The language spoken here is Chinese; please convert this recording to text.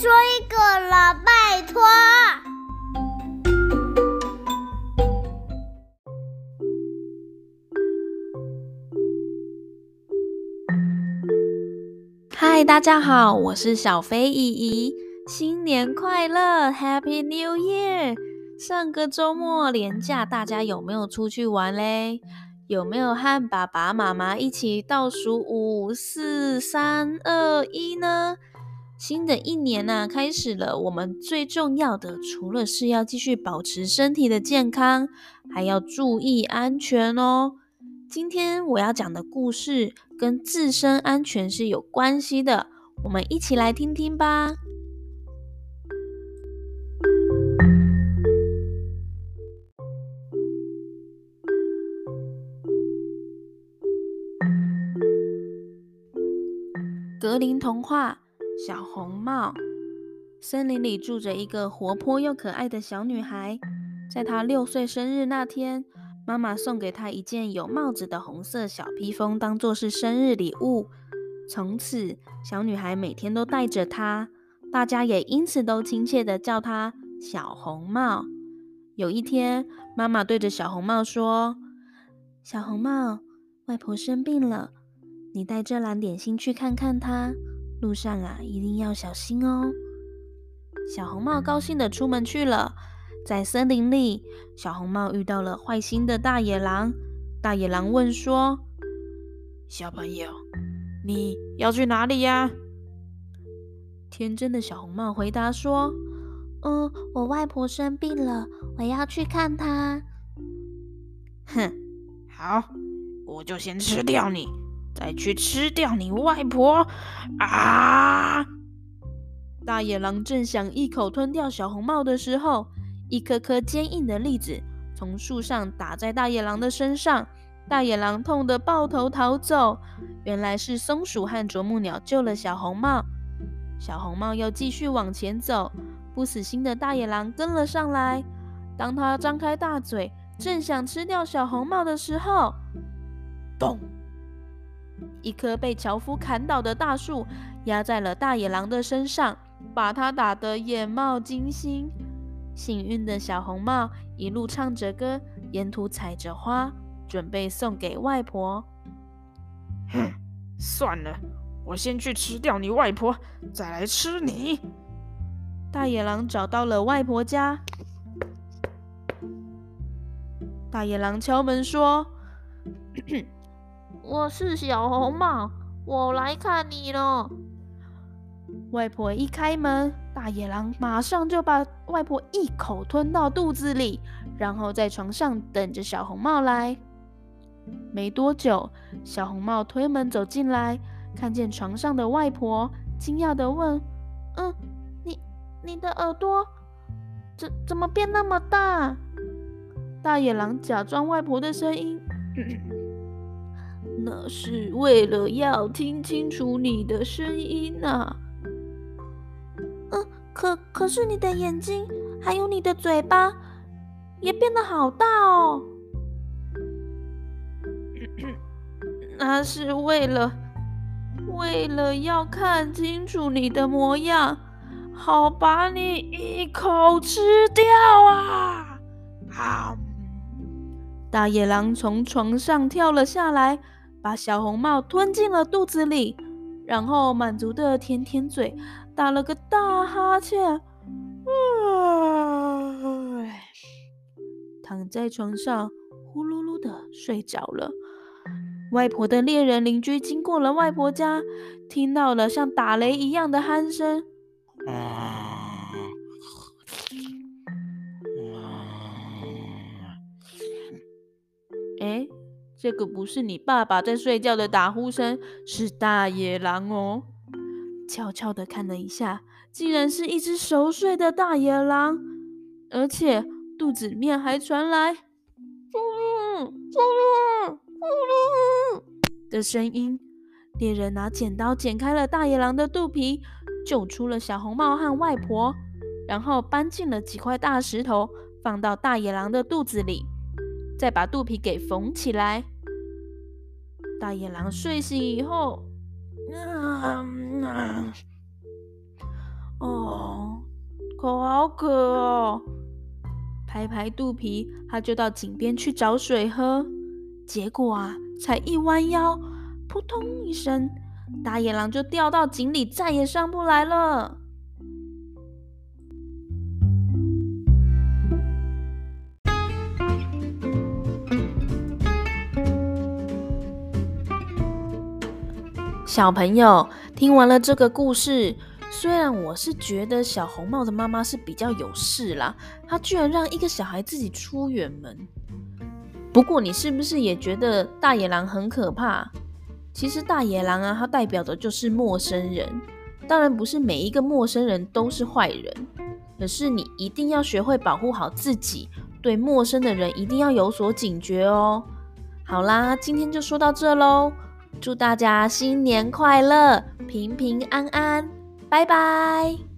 说一个了，拜托。嗨，大家好，我是小飞姨姨，新年快乐，Happy New Year！上个周末连假，大家有没有出去玩嘞？有没有和爸爸妈妈一起倒数五、四、三、二、一呢？新的一年呢、啊，开始了。我们最重要的，除了是要继续保持身体的健康，还要注意安全哦。今天我要讲的故事跟自身安全是有关系的，我们一起来听听吧。格林童话《小红帽》。森林里住着一个活泼又可爱的小女孩。在她六岁生日那天，妈妈送给她一件有帽子的红色小披风，当做是生日礼物。从此，小女孩每天都戴着它，大家也因此都亲切地叫她小红帽。有一天，妈妈对着小红帽说：“小红帽，外婆生病了。”你带这篮点心去看看她，路上啊一定要小心哦。小红帽高兴的出门去了。在森林里，小红帽遇到了坏心的大野狼。大野狼问说：“小朋友，你要去哪里呀？”天真的小红帽回答说：“嗯，我外婆生病了，我要去看她。”哼，好，我就先吃掉你。再去吃掉你外婆！啊！大野狼正想一口吞掉小红帽的时候，一颗颗坚硬的栗子从树上打在大野狼的身上，大野狼痛得抱头逃走。原来是松鼠和啄木鸟救了小红帽。小红帽要继续往前走，不死心的大野狼跟了上来。当他张开大嘴，正想吃掉小红帽的时候，咚！一棵被樵夫砍倒的大树压在了大野狼的身上，把他打得眼冒金星。幸运的小红帽一路唱着歌，沿途采着花，准备送给外婆。哼，算了，我先去吃掉你外婆，再来吃你。大野狼找到了外婆家，大野狼敲门说。我是小红帽，我来看你了。外婆一开门，大野狼马上就把外婆一口吞到肚子里，然后在床上等着小红帽来。没多久，小红帽推门走进来，看见床上的外婆，惊讶地问：“嗯，你你的耳朵怎怎么变那么大？”大野狼假装外婆的声音。那是为了要听清楚你的声音啊。嗯，可可是你的眼睛还有你的嘴巴也变得好大哦。那是为了为了要看清楚你的模样，好把你一口吃掉啊！啊！大野狼从床上跳了下来。把小红帽吞进了肚子里，然后满足的舔舔嘴，打了个大哈欠，躺在床上呼噜噜的睡着了。外婆的猎人邻居经过了外婆家，听到了像打雷一样的鼾声。哎。这个不是你爸爸在睡觉的打呼声，是大野狼哦。悄悄的看了一下，竟然是一只熟睡的大野狼，而且肚子里面还传来“啾噜啾噜啾噜”的声音。猎人拿剪刀剪开了大野狼的肚皮，救出了小红帽和外婆，然后搬进了几块大石头，放到大野狼的肚子里。再把肚皮给缝起来。大野狼睡醒以后，啊啊，哦，口好渴哦！拍拍肚皮，他就到井边去找水喝。结果啊，才一弯腰，扑通一声，大野狼就掉到井里，再也上不来了。小朋友，听完了这个故事，虽然我是觉得小红帽的妈妈是比较有事啦，她居然让一个小孩自己出远门。不过，你是不是也觉得大野狼很可怕？其实大野狼啊，它代表的就是陌生人。当然，不是每一个陌生人都是坏人，可是你一定要学会保护好自己，对陌生的人一定要有所警觉哦。好啦，今天就说到这喽。祝大家新年快乐，平平安安，拜拜。